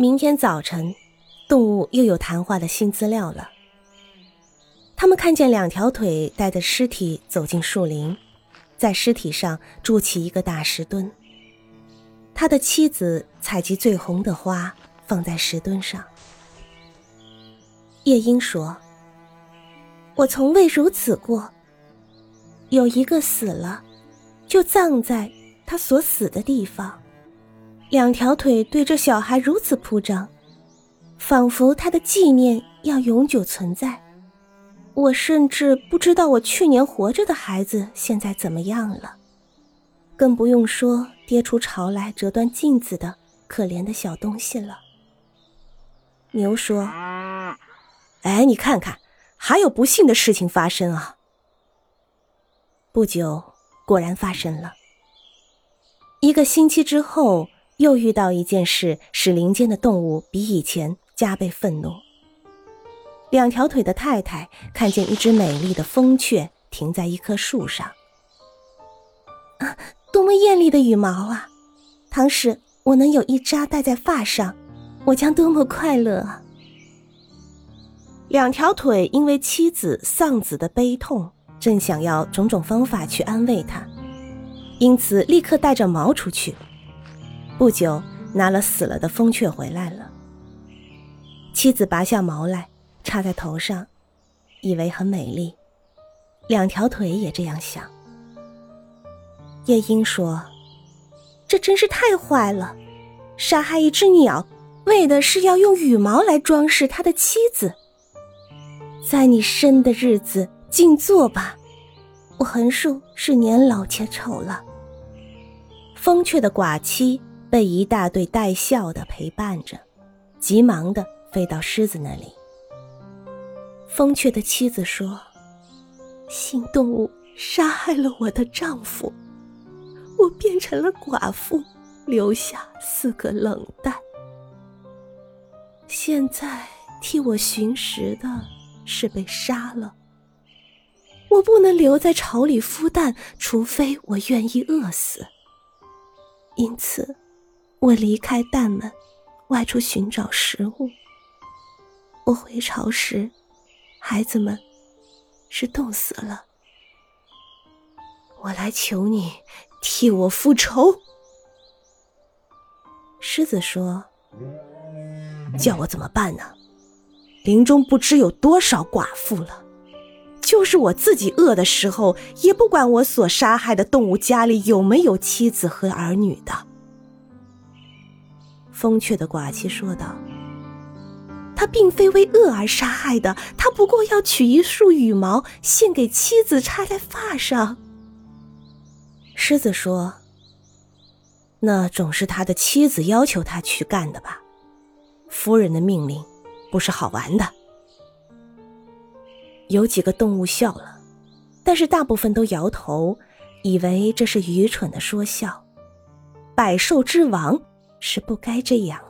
明天早晨，动物又有谈话的新资料了。他们看见两条腿带着尸体走进树林，在尸体上筑起一个大石墩。他的妻子采集最红的花放在石墩上。夜莺说：“我从未如此过。有一个死了，就葬在他所死的地方。”两条腿对着小孩如此铺张，仿佛他的纪念要永久存在。我甚至不知道我去年活着的孩子现在怎么样了，更不用说跌出巢来折断镜子的可怜的小东西了。牛说：“哎，你看看，还有不幸的事情发生啊！”不久，果然发生了。一个星期之后。又遇到一件事，使林间的动物比以前加倍愤怒。两条腿的太太看见一只美丽的风雀停在一棵树上，啊，多么艳丽的羽毛啊！倘使我能有一扎戴在发上，我将多么快乐啊！两条腿因为妻子丧子的悲痛，正想要种种方法去安慰他，因此立刻带着毛出去。不久，拿了死了的风雀回来了。妻子拔下毛来，插在头上，以为很美丽。两条腿也这样想。夜莺说：“这真是太坏了！杀害一只鸟，为的是要用羽毛来装饰他的妻子。在你生的日子，静坐吧。我横竖是年老且丑了。”风雀的寡妻。被一大队带笑的陪伴着，急忙的飞到狮子那里。风雀的妻子说：“新动物杀害了我的丈夫，我变成了寡妇，留下四个冷蛋。现在替我寻食的是被杀了，我不能留在巢里孵蛋，除非我愿意饿死。因此。”我离开大门，外出寻找食物。我回巢时，孩子们是冻死了。我来求你替我复仇。狮子说：“叫我怎么办呢？林中不知有多少寡妇了，就是我自己饿的时候，也不管我所杀害的动物家里有没有妻子和儿女的。”风雀的寡妻说道：“他并非为恶而杀害的，他不过要取一束羽毛献给妻子插在发上。”狮子说：“那总是他的妻子要求他去干的吧？夫人的命令不是好玩的。”有几个动物笑了，但是大部分都摇头，以为这是愚蠢的说笑。百兽之王。是不该这样。